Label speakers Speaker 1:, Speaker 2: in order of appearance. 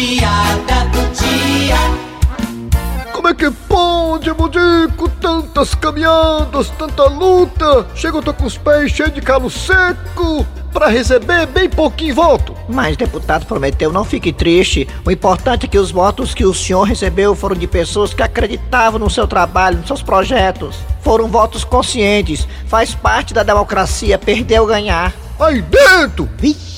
Speaker 1: piada do dia.
Speaker 2: Como é que é pode, Mudico? Tantas caminhadas, tanta luta. Chega, eu tô com os pés cheios de calo seco Pra receber bem pouquinho voto.
Speaker 3: Mas, deputado Prometeu, não fique triste. O importante é que os votos que o senhor recebeu foram de pessoas que acreditavam no seu trabalho, nos seus projetos. Foram votos conscientes. Faz parte da democracia perder ou ganhar.
Speaker 2: Aí dentro!
Speaker 3: Ih.